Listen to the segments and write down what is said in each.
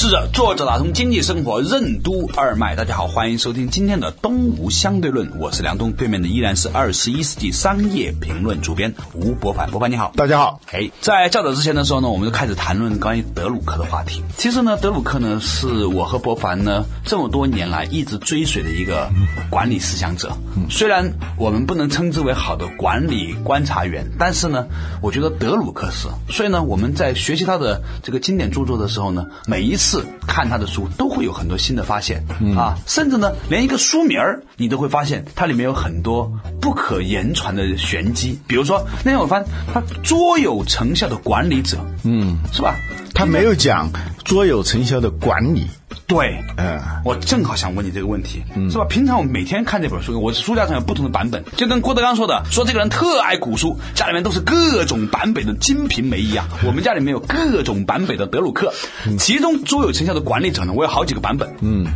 是的，作者打通经济生活任督二脉。大家好，欢迎收听今天的东吴相对论，我是梁东，对面的依然是二十一世纪商业评论主编吴伯凡。伯凡你好，大家好。哎，在较早之前的时候呢，我们就开始谈论关于德鲁克的话题。其实呢，德鲁克呢是我和伯凡呢这么多年来一直追随的一个管理思想者。虽然我们不能称之为好的管理观察员，但是呢，我觉得德鲁克是。所以呢，我们在学习他的这个经典著作的时候呢，每一次。看他的书都会有很多新的发现啊，甚至呢，连一个书名儿你都会发现它里面有很多不可言传的玄机。比如说那天我发现他卓有成效的管理者，嗯，是吧？他没有讲卓有成效的管理。对，嗯，我正好想问你这个问题，是吧？平常我每天看这本书，我书架上有不同的版本，就跟郭德纲说的，说这个人特爱古书，家里面都是各种版本的《金瓶梅》一样。我们家里面有各种版本的德鲁克，其中卓有成效的管理者呢，我有好几个版本，嗯。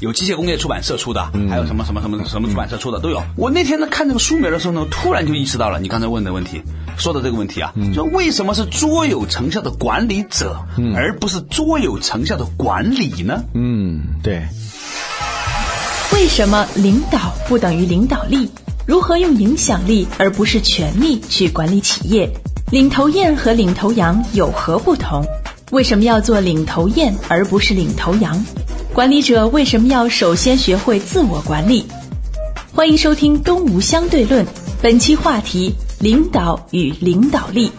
有机械工业出版社出的，还有什么什么什么什么出版社出的都有。我那天呢看这个书名的时候呢，突然就意识到了你刚才问的问题，说的这个问题啊，说为什么是卓有成效的管理者，而不是卓有成效的管理呢？嗯，对。为什么领导不等于领导力？如何用影响力而不是权力去管理企业？领头雁和领头羊有何不同？为什么要做领头雁而不是领头羊？管理者为什么要首先学会自我管理？欢迎收听《东吴相对论》，本期话题：领导与领导力。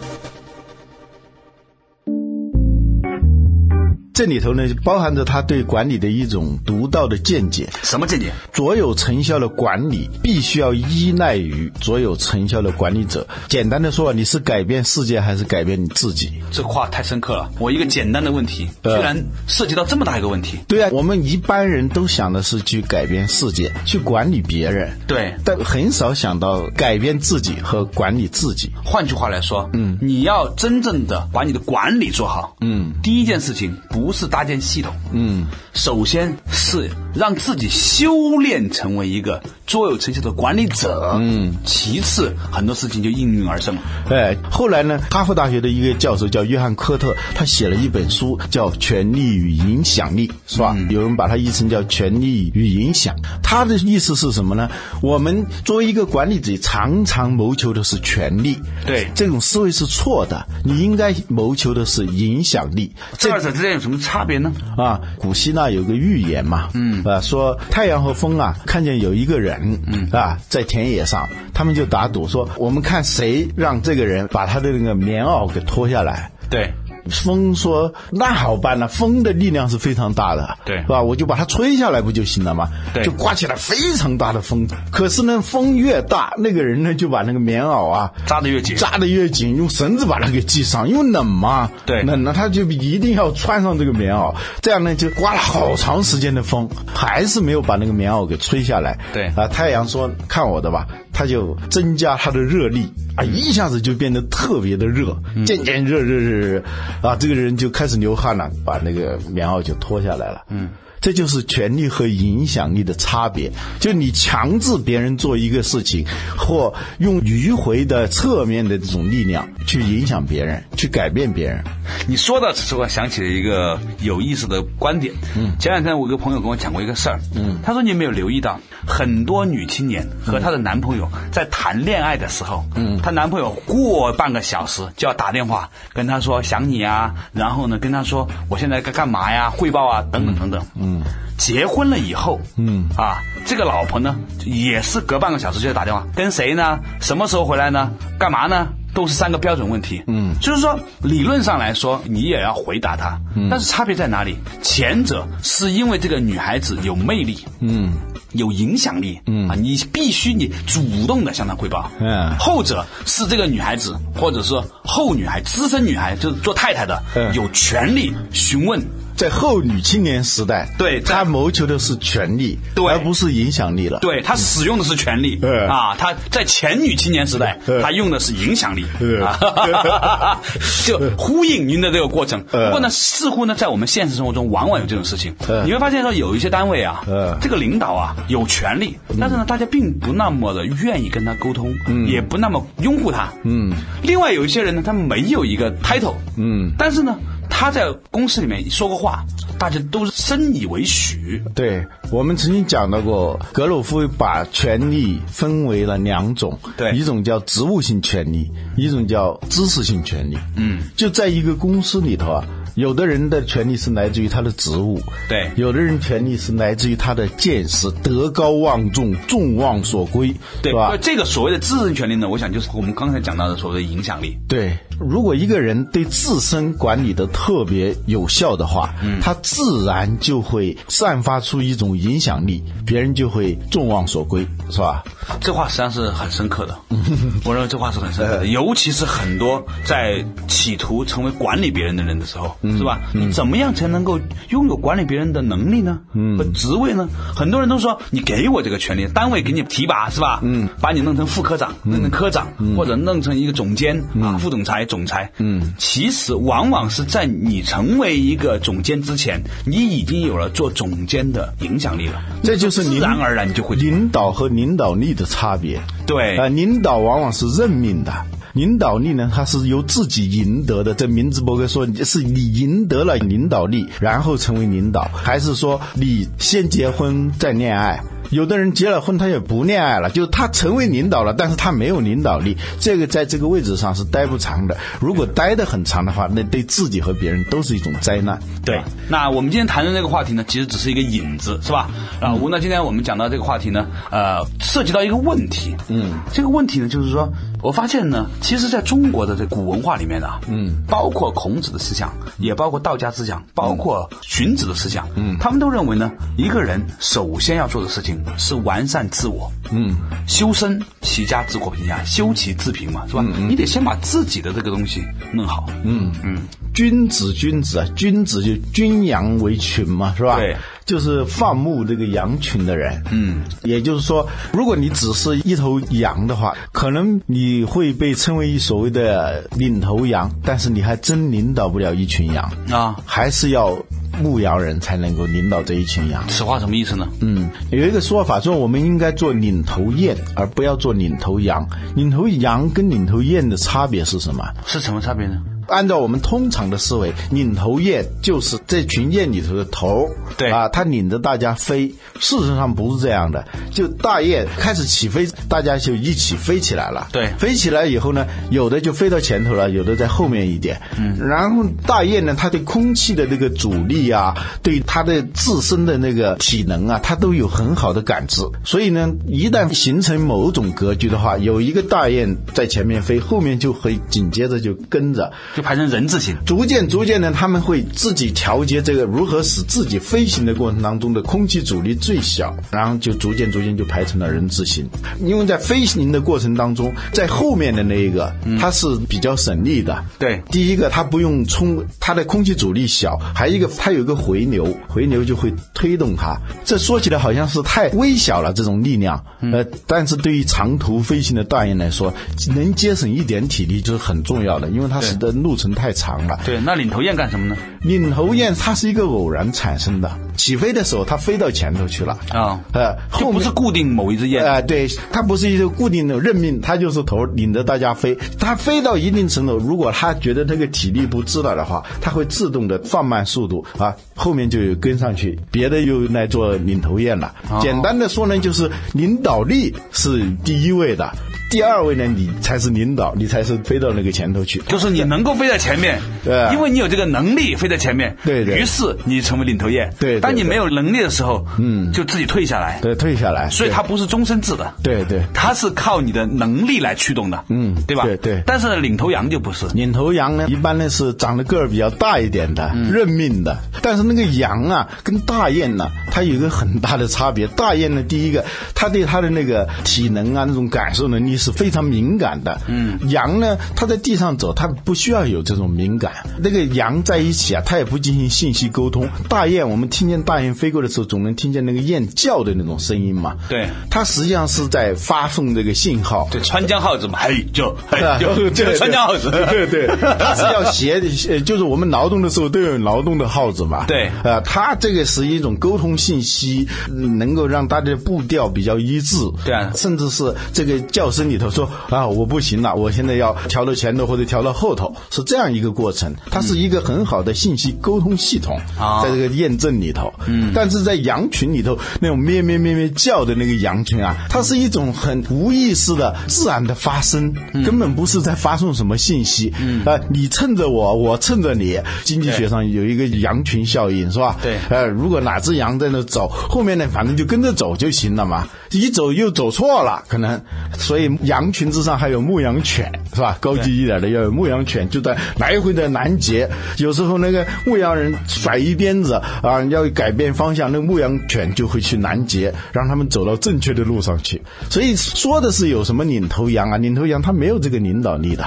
这里头呢，包含着他对管理的一种独到的见解。什么见解？卓有成效的管理必须要依赖于卓有成效的管理者。简单的说，你是改变世界还是改变你自己？这话太深刻了。我一个简单的问题，居然涉及到这么大一个问题。对啊，我们一般人都想的是去改变世界，去管理别人。对，但很少想到改变自己和管理自己。换句话来说，嗯，你要真正的把你的管理做好，嗯，第一件事情不。不是搭建系统，嗯，首先是让自己修炼成为一个卓有成效的管理者，嗯，其次很多事情就应运而生了。哎，后来呢，哈佛大学的一个教授叫约翰科特，他写了一本书叫《权力与影响力》，是吧？有人把它译成叫《权力与影响》。他的意思是什么呢？我们作为一个管理者，常常谋求的是权力，对，这种思维是错的。你应该谋求的是影响力。这二者之间有什么？差别呢？啊，古希腊有个寓言嘛，嗯，啊，说太阳和风啊，看见有一个人，嗯，啊，在田野上，他们就打赌说，我们看谁让这个人把他的那个棉袄给脱下来。对。风说：“那好办了，风的力量是非常大的，对，是吧？我就把它吹下来不就行了吗？对，就刮起来非常大的风。可是呢，风越大，那个人呢就把那个棉袄啊扎得越紧，扎得越紧，用绳子把它给系上，因为冷嘛，对，冷了他就一定要穿上这个棉袄。这样呢，就刮了好长时间的风，还是没有把那个棉袄给吹下来。对啊，太阳说：看我的吧，他就增加它的热力。”啊，一下子就变得特别的热，渐渐热热热热，啊，这个人就开始流汗了，把那个棉袄就脱下来了。嗯。这就是权力和影响力的差别。就你强制别人做一个事情，或用迂回的侧面的这种力量去影响别人，去改变别人。你说到此时，我想起了一个有意思的观点。嗯，前两天我一个朋友跟我讲过一个事儿。嗯，他说你有没有留意到，很多女青年和她的男朋友在谈恋爱的时候，嗯，她男朋友过半个小时就要打电话跟她说想你啊，然后呢跟她说我现在该干嘛呀，汇报啊等等等等。嗯。结婚了以后，嗯啊，这个老婆呢，也是隔半个小时就要打电话，跟谁呢？什么时候回来呢？干嘛呢？都是三个标准问题。嗯，就是说理论上来说，你也要回答他。嗯，但是差别在哪里？前者是因为这个女孩子有魅力，嗯，有影响力，嗯啊，你必须你主动的向她汇报。嗯后者是这个女孩子，或者说后女孩、资深女孩，就是做太太的，嗯有权利询问。在后女青年时代，对在他谋求的是权力，对。而不是影响力了。对他使用的是权力、嗯。啊，他在前女青年时代，嗯。他用的是影响力、嗯。啊，就呼应您的这个过程。嗯。不过呢，似乎呢，在我们现实生活中，往往有这种事情。嗯。你会发现说，有一些单位啊，嗯。这个领导啊有权利，但是呢，大家并不那么的愿意跟他沟通，也不那么拥护他。嗯，另外有一些人呢，他没有一个 title，嗯，但是呢，他在公司里面说过话，大家都深以为许。对我们曾经讲到过，格鲁夫把权力分为了两种，对一种叫职务性权利，一种叫知识性权利。嗯，就在一个公司里头啊。有的人的权利是来自于他的职务，对有的人权利是来自于他的见识，德高望重，众望所归，对吧？这个所谓的自身权利呢，我想就是我们刚才讲到的所谓的影响力。对，如果一个人对自身管理的特别有效的话，他自然就会散发出一种影响力，别人就会众望所归，是吧？这话实际上是很深刻的，我认为这话是很深刻的，尤其是很多在企图成为管理别人的人的时候，是吧？你怎么样才能够拥有管理别人的能力呢？和职位呢？很多人都说你给我这个权利，单位给你提拔是吧？嗯，把你弄成副科长，弄成科长，或者弄成一个总监啊，副总裁、总裁。嗯，其实往往是在你成为一个总监之前，你已经有了做总监的影响力了，这就是领自然而然你就会领导和领导力的差别。对啊、领导往往是任命的。领导力呢，它是由自己赢得的。这明治伯格说，是你赢得了领导力，然后成为领导，还是说你先结婚再恋爱？有的人结了婚，他也不恋爱了，就是他成为领导了，但是他没有领导力，这个在这个位置上是待不长的。如果待得很长的话，那对自己和别人都是一种灾难。对，那我们今天谈论这个话题呢，其实只是一个引子，是吧？啊，吴呢，今天我们讲到这个话题呢，呃，涉及到一个问题，嗯，这个问题呢，就是说我发现呢，其实在中国的这古文化里面啊，嗯，包括孔子的思想，也包括道家思想，包括荀子的思想，嗯，他们都认为呢，一个人首先要做的事情是完善自我，嗯，修身齐家治国平天下，修齐治平嘛，是吧？你得先把自己的这个东西弄好，嗯。嗯。君子，君子啊，君子就君羊为群嘛，是吧？对，就是放牧这个羊群的人。嗯，也就是说，如果你只是一头羊的话，可能你会被称为所谓的领头羊，但是你还真领导不了一群羊。啊。还是要牧羊人才能够领导这一群羊。此话什么意思呢？嗯，有一个说法说，我们应该做领头雁，而不要做领头羊。领头羊跟领头雁的差别是什么？是什么差别呢？按照我们通常的思维，领头雁就是这群雁里头的头儿，对啊，它领着大家飞。事实上不是这样的，就大雁开始起飞，大家就一起飞起来了。对飞起来以后呢，有的就飞到前头了，有的在后面一点。嗯，然后大雁呢，它对空气的那个阻力啊，对它的自身的那个体能啊，它都有很好的感知。所以呢，一旦形成某种格局的话，有一个大雁在前面飞，后面就会紧接着就跟着。就排成人字形。逐渐逐渐的，他们会自己调节这个如何使自己飞行的过程当中的空气阻力最小，然后就逐渐逐渐就排成了人字形。因为在飞行的过程当中，在后面的那一个它是比较省力的。对第一个它不用冲，它的空气阻力小，还有一个它有一个回流，回流就会推动它。这说起来好像是太微小了这种力量，呃，但是对于长途飞行的大雁来说，能节省一点体力就是很重要的，因为它使得路程太长了。对，那领头雁干什么呢？领头雁它是一个偶然产生的，起飞的时候它飞到前头去了，啊呃，就后不是固定某一只雁。啊、对，它不是一个固定的任命，它就是头领着大家飞。它飞到一定程度，如果它觉得那个体力不支了的话，它会自动的放慢速度啊，后面就有跟上去，别的又来做领头雁了。简单的说呢，就是领导力是第一位的。第二位呢，你才是领导，你才是飞到那个前头去。就是你能够飞在前面，对因为你有这个能力飞在前面，对对于是你成为领头雁，对对当你没有能力的时候，嗯，就自己退下来，对，退下来。所以它不是终身制的，对对。它是靠你的能力来驱动的，嗯对吧？对对但是领头羊就不是，领头羊呢，一般呢是长得个儿比较大一点的，嗯认命的。但是那个羊啊，跟大雁呢，它有一个很大的差别。大雁呢，第一个，它对它的那个体能啊，那种感受能力是非常敏感的。嗯，羊呢，它在地上走，它不需要有这种敏感。那个羊在一起啊，它也不进行信息沟通。大雁，我们听见大雁飞过的时候，总能听见那个雁叫的那种声音嘛。对它实际上是在发送这个信号。对，川江号子嘛，嘿就就，这个川江号子，对对，它是要协，呃就是我们劳动的时候都有劳动的号子嘛。对呃，它这个是一种沟通信息，嗯能够让大家的步调比较一致。对啊甚至是这个叫声里头说啊，我不行了，我现在要调到前头或者调到后头，是这样一个过程。它是一个很好的信息沟通系统，啊在这个验证里头。嗯，但是在羊群里头，那种咩咩咩咩叫的那个羊群啊，它是一种很无意识的自然的发声，根本不是在发送什么信息。嗯，啊，你蹭着我，我蹭着你，经济学上有一个羊群效应，是吧？对呃，如果哪只羊在那走，后面呢，反正就跟着走就行了嘛。一走又走错了，可能，所以羊群之上还有牧羊犬，是吧？高级一点的要有牧羊犬，就在来回的拦截。有时候那个牧羊人甩一鞭子啊，要改变方向，那牧羊犬就会去拦截，让他们走到正确的路上去。所以说的是有什么领头羊啊？领头羊它没有这个领导力的。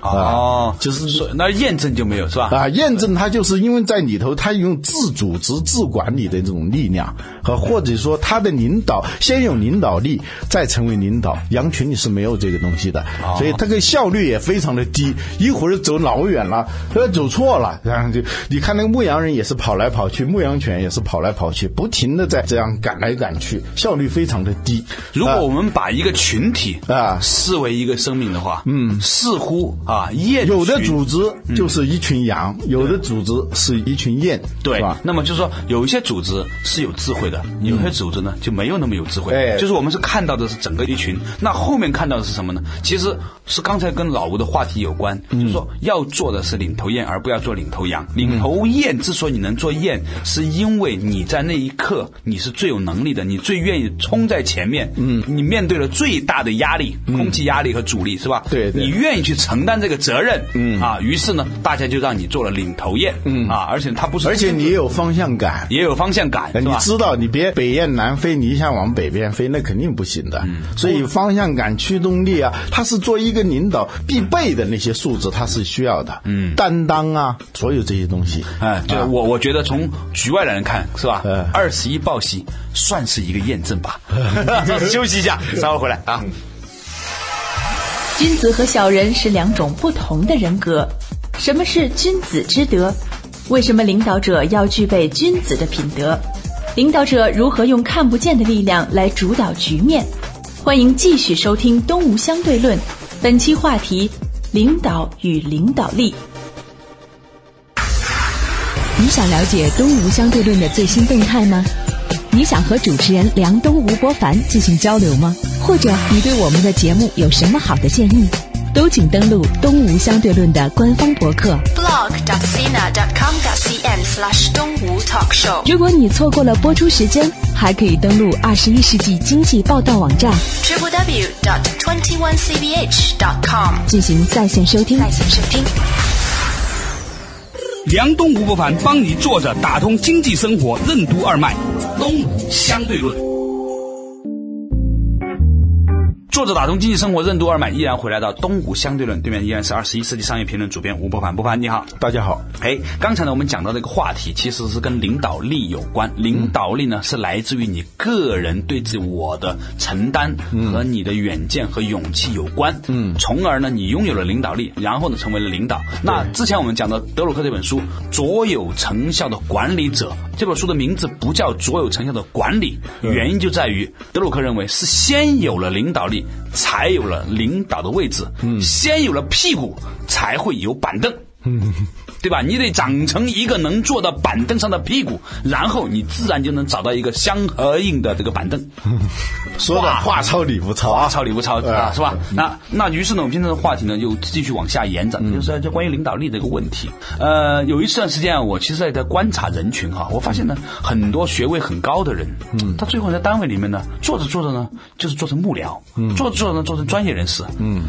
哦，就是说那验证就没有是吧？啊，验证它就是因为在里头，它用自组织、自管理的这种力量，和或者说他的领导先有领导力，再成为领导。羊群里是没有这个东西的，所以它的效率也非常的低。一会儿走老远了，呃，走错了，然后就你看那个牧羊人也是跑来跑去，牧羊犬也是跑来跑去，不停的在这样赶来赶去，效率非常的低。如果我们把一个群体啊视为一个生命的话，嗯，似乎啊雁有的组织就是一群羊，有的组织是一群雁，对吧？，那么就是说，有一些组织是有智慧的，有些组织呢就没有那么有智慧。哎就是我们是看到的是整个一群，那后面看到的是什么呢？其实是刚才跟老吴的话题有关，就是说要做的是领头雁，而不要做领头羊。领头雁之所以能做雁，是因为你在那一刻你是最有能力的，你最愿意冲在前面。嗯，你面对了最大的压力，空气压力和阻力，是吧？对对你愿意去承担这个责任。嗯啊，于是呢，大家就让你做了领头雁。嗯啊，而且他不是，而且你也有方向感。也有方向感？你知道，你别北雁南飞，你想往北边飞，那肯定不行的。所以方向感、驱动力啊，它是做一个领导必备的那些素质，它是需要的。嗯，担当啊，所有这些东西。哎，就啊我我觉得从局外人看是吧嗯？二十一报喜算是一个验证吧。休息一下，稍后回来啊。君子和小人是两种不同的人格。什么是君子之德？为什么领导者要具备君子的品德？领导者如何用看不见的力量来主导局面？欢迎继续收听《东吴相对论》，本期话题：领导与领导力。你想了解东吴相对论的最新动态吗？你想和主持人梁东、吴伯凡进行交流吗？或者你对我们的节目有什么好的建议？都请登录东吴相对论的官方博客。blog.sina.com.cn slash 东吴 talk show 如果你错过了播出时间，还可以登录二十一世纪经济报道网站 www.twenty-onecbh.com 进行在线收听。在线收听。梁东吴不凡帮你坐着打通经济生活任督二脉，东吴相对论。作者打通经济生活任督二脉，依然回来到东吴相对论，对面依然是二十一世纪商业评论主编吴伯凡。伯凡你好，大家好，哎，刚才呢，我们讲到这个话题，其实是跟领导力有关。领导力呢，是来自于你个人对自我的承担和你的远见和勇气有关。嗯，从而呢，你拥有了领导力，然后呢，成为了领导。那之前我们讲到德鲁克这本书《卓有成效的管理者》，这本书的名字不叫卓有成效的管理，原因就在于德鲁克认为是先有了领导力，才有了领导的位置。嗯，先有了屁股，才会有板凳。对吧？你得长成一个能坐到板凳上的屁股，然后你自然就能找到一个相合应的这个板凳。说的话糙理不糙啊，话糙理不糙啊，是吧？那那于是呢，我们今天的话题呢，就继续往下延展，就是就关于领导力这个问题。呃，有一段时间啊，我其实也在观察人群哈，我发现呢，很多学位很高的人，嗯，他最后在单位里面呢，做着做着呢，就是做成幕僚，嗯，做着做着呢，做成专业人士，嗯。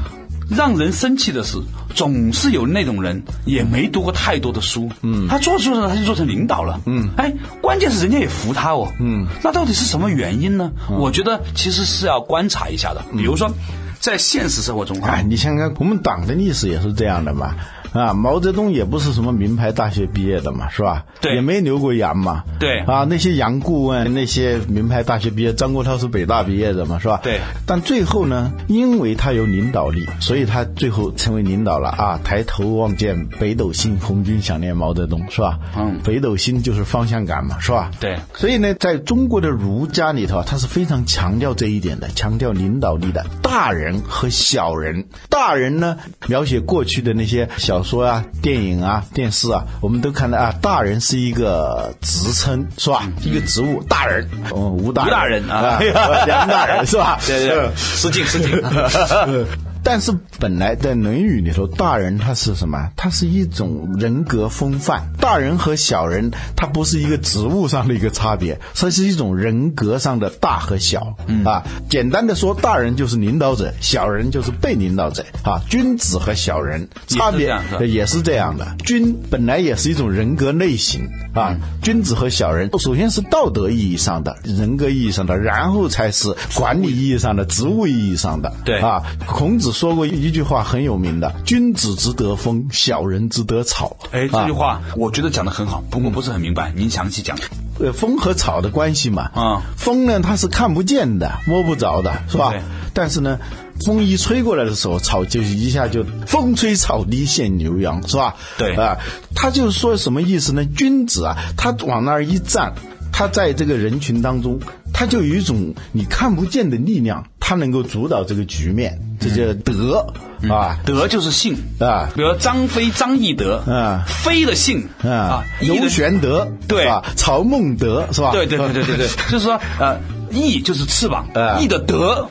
让人生气的是，总是有那种人也没读过太多的书，嗯，他做着做着他就做成领导了，嗯，哎，关键是人家也服他哦，嗯，那到底是什么原因呢？我觉得其实是要观察一下的，比如说，在现实生活中，哎，你想想，我们党的历史也是这样的嘛。啊，毛泽东也不是什么名牌大学毕业的嘛，是吧？对，也没留过洋嘛。对，啊，那些洋顾问，那些名牌大学毕业，张国焘是北大毕业的嘛，是吧？对。但最后呢，因为他有领导力，所以他最后成为领导了啊！抬头望见北斗星，红军想念毛泽东，是吧？嗯。北斗星就是方向感嘛，是吧？对。所以呢，在中国的儒家里头，他是非常强调这一点的，强调领导力的。大人和小人，大人呢，描写过去的那些小说啊、电。影啊，电视啊，我们都看到啊，大人是一个职称，是吧？一个职务，大人，哦，吴大吴大人啊，梁大人是吧？对对，失敬失敬。但是本来在《论语》里头，大人他是什么？他是一种人格风范。大人和小人，他不是一个职务上的一个差别，它是一种人格上的大和小。啊，简单的说，大人就是领导者，小人就是被领导者。啊，君子和小人差别也是这样的。君本来也是一种人格类型啊，君子和小人首先是道德意义上的、人格意义上的，然后才是管理意义上的、职务意义上的。对啊，孔子。说过一句话很有名的：“君子之德风，小人之德草。”哎，这句话我觉得讲的很好，不过不是很明白，您详细讲。呃，风和草的关系嘛，啊，风呢它是看不见的、摸不着的，是吧？但是呢，风一吹过来的时候，草就一下就风吹草低见牛羊，是吧？对啊，他就是说什么意思呢？君子啊，他往那儿一站，他在这个人群当中，他就有一种你看不见的力量。他能够主导这个局面，这叫德啊，德就是信啊。比如张飞、张翼德啊，飞的信啊，刘玄德对吧？曹孟德是吧？对对对对对对，就是说呃。翼就是翅膀，翼的德，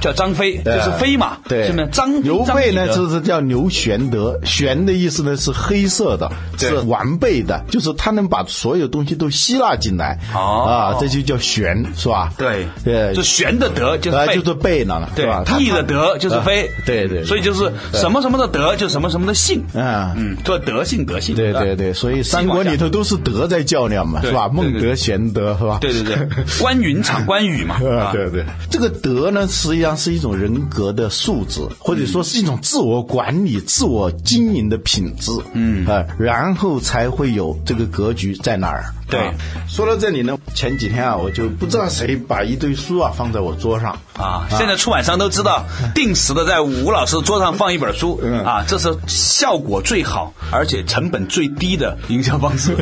叫张飞，就是飞嘛，对，是不是？张刘备呢，就是叫刘玄德，玄的意思呢是黑色的，是完备的，就是他能把所有东西都吸纳进来，啊，这就叫玄，是吧？对，对，就玄的德就是就是背呢，对吧？翼的德就是飞，对对，所以就是什么什么的德，就什么什么的性，嗯嗯，做德性德性，对对对，所以三国里头都是德在较量嘛，是吧？孟德玄德是吧？对对对，关云长关。语嘛，对对，这个德呢，实际上是一种人格的素质，或者说是一种自我管理、自我经营的品质，嗯。啊，然后才会有这个格局在哪儿。对，说到这里呢，前几天啊，我就不知道谁把一堆书啊放在我桌上。啊。现在出版商都知道，定时的在吴老师桌上放一本书啊，这是效果最好而且成本最低的营销方式。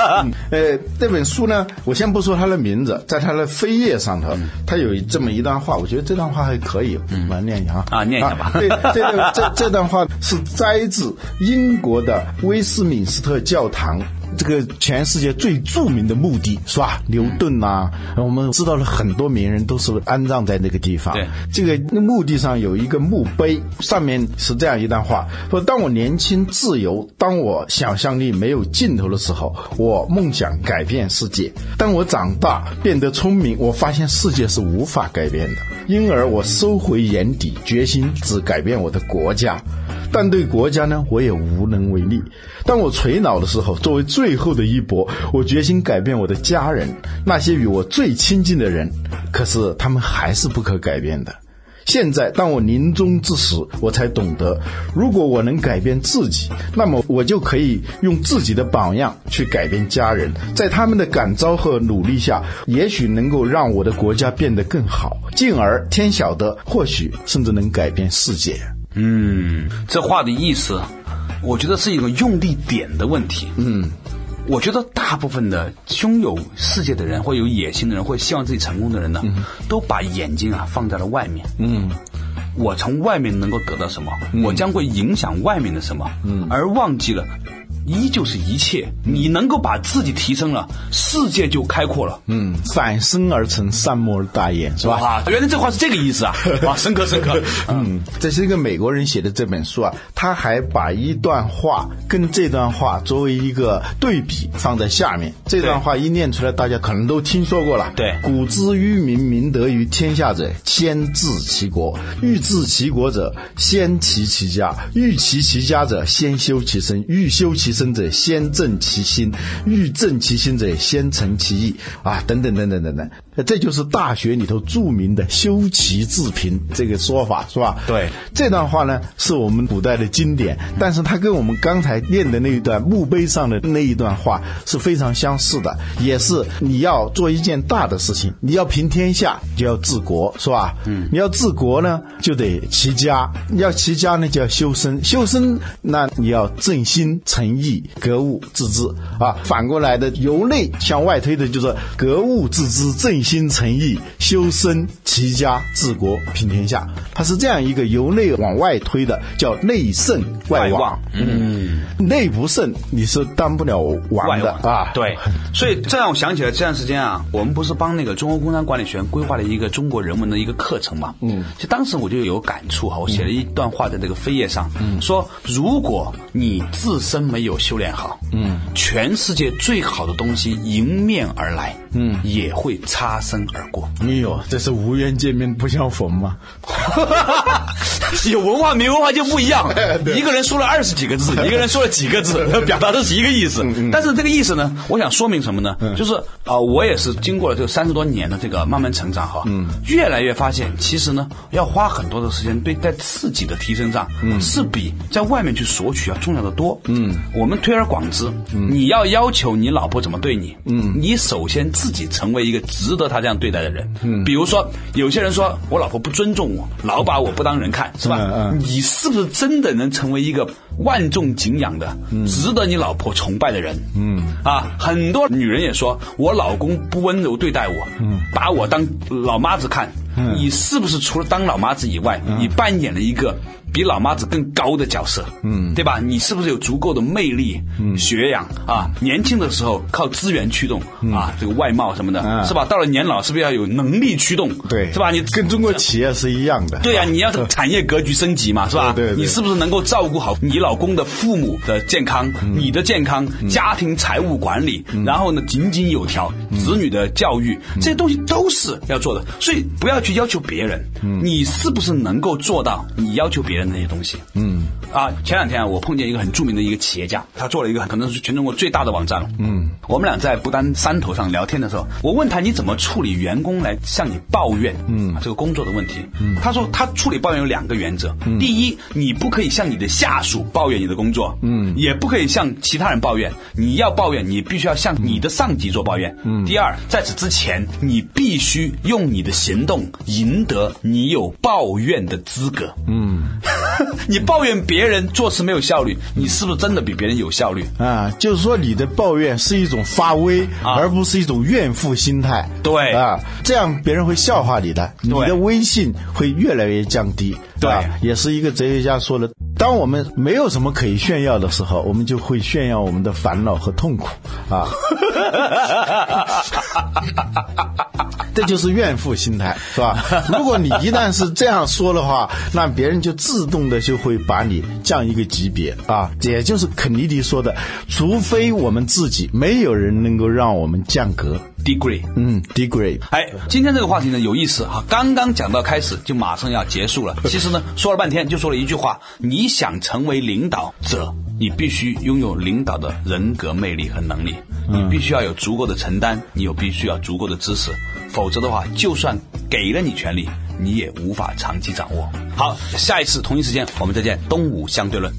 呃，这本书呢，我先不说它的名字，在它的扉页上头，它有这么一段话，我觉得这段话还可以，我来念一下啊，念一下吧。对，这个这这段话是摘自英国的威斯敏斯特教堂。这个全世界最著名的墓地是吧？牛顿呐，我们知道了很多名人都是安葬在那个地方。对，这个墓地上有一个墓碑，上面是这样一段话：说当我年轻自由，当我想象力没有尽头的时候，我梦想改变世界；当我长大变得聪明，我发现世界是无法改变的，因而我收回眼底，决心只改变我的国家。但对国家呢，我也无能为力。当我垂老的时候，作为最后的一搏，我决心改变我的家人，那些与我最亲近的人。可是他们还是不可改变的。现在，当我临终之时，我才懂得，如果我能改变自己，那么我就可以用自己的榜样去改变家人，在他们的感召和努力下，也许能够让我的国家变得更好，进而天晓得，或许甚至能改变世界。嗯，这话的意思，我觉得是一个用力点的问题。嗯，我觉得大部分的拥有世界的人，或有野心的人，或希望自己成功的人呢，都把眼睛啊放在了外面。嗯，我从外面能够得到什么，我将会影响外面的什么，嗯，而忘记了一就是一切。你能够把自己提升了，世界就开阔了。嗯，反身而成，善莫大焉，是吧？哇，原来这话是这个意思啊！哇，深刻深刻。嗯，这是一个美国人写的这本书啊，他还把一段话跟这段话作为一个对比放在下面。这段话一念出来，大家可能都听说过了。对古之于民，民得于天下者，先治其国；欲治其国者，先齐其家；欲齐其家者，先修其身；欲修其生者，先正其心；欲正其心者，先诚其意。啊，等等等等等等，这就是《大学》里头著名的“修齐治平”这个说法，是吧？对，这段话呢是我们古代的经典，但是它跟我们刚才念的那一段墓碑上的那一段话是非常相似的，也是你要做一件大的事情，你要平天下就要治国，是吧？嗯，你要治国呢就得齐家，你要齐家呢就要修身，修身那你要正心诚意、格物致知啊。反过来的由内向外推的就是格物致知、正心诚意、修身齐家治国平天下，它是这样一个由内往外推的，叫内圣外王。嗯，内不圣你是当不了王的。啊。对，所以这让我想起了，这段时间啊，我们不是帮那个中国工商管理学院规划了一个中国人文的一个课程嘛？嗯，其实当时我就有感触哈，我写了一段话在这个扉页上，嗯，说如果你自身没有修炼好，嗯，全世界最好的东西迎面而来，嗯，也会擦身而过。哎呦，这是无缘见面不相逢吗？有文化没文化就不一样，一个人说了二十几个字，一个人说了几个字，表达的是一个意思。但是这个意思呢，我想说明什么呢？就是啊、我也是经过了这三十多年的这个慢慢成长哈，越来越发现，其实呢，要花很多的时间对在自己的提升上，是比在外面去索取要重要的多。嗯，我们推而广之，你要要求你老婆怎么对你，嗯，你首先自己成为一个值得她这样对待的人。嗯，比如说有些人说我老婆不尊重我，老把我不当人看，是吧？嗯你是不是真的能成为一个万众敬仰的、值得你老婆崇拜的人？嗯啊，很多女人也说我老公不温柔对待我，嗯，把我当老妈子看。你是不是除了当老妈子以外，你扮演了一个？比老妈子更高的角色，嗯，对吧？你是不是有足够的魅力、嗯、学养啊？年轻的时候靠资源驱动、啊，这个外貌什么的，嗯是吧？到了年老，是不是要有能力驱动？对，是吧？你跟中国企业是一样的。对呀、你要这个产业格局升级嘛，是吧？对对对你是不是能够照顾好你老公的父母的健康、你的健康、家庭财务管理，然后呢井井有条，子女的教育，这些东西都是要做的。所以不要去要求别人，你是不是能够做到你要求别人的那些东西？嗯，啊，前两天啊，我碰见一个很著名的一个企业家，他做了一个可能是全中国最大的网站了。嗯，我们俩在不丹山头上聊天的时候，我问他你怎么处理员工来向你抱怨，嗯，这个工作的问题。嗯，他说他处理抱怨有两个原则，第一，你不可以向你的下属抱怨你的工作，嗯，也不可以向其他人抱怨。你要抱怨，你必须要向你的上级做抱怨。嗯，第二，在此之前，你必须用你的行动赢得你有抱怨的资格。嗯，你抱怨别人做事没有效率，你是不是真的比别人有效率？啊，就是说你的抱怨是一种发威，啊而不是一种怨妇心态。对啊，这样别人会笑话你的，你的威信会越来越降低。对啊也是一个哲学家说的。当我们没有什么可以炫耀的时候，我们就会炫耀我们的烦恼和痛苦啊。这就是怨妇心态，是吧？如果你一旦是这样说的话，那别人就自动的就会把你降一个级别啊。也就是肯尼迪说的，除非我们自己，没有人能够让我们降格。degree。嗯，degrade。哎，今天这个话题呢有意思哈，刚刚讲到开始就马上要结束了。其实呢，说了半天就说了一句话：你想成为领导者，你必须拥有领导的人格魅力和能力，你必须要有足够的承担，你有必须要足够的知识，否则的话，就算给了你权利，你也无法长期掌握。好，下一次同一时间我们再见，东吴相对论。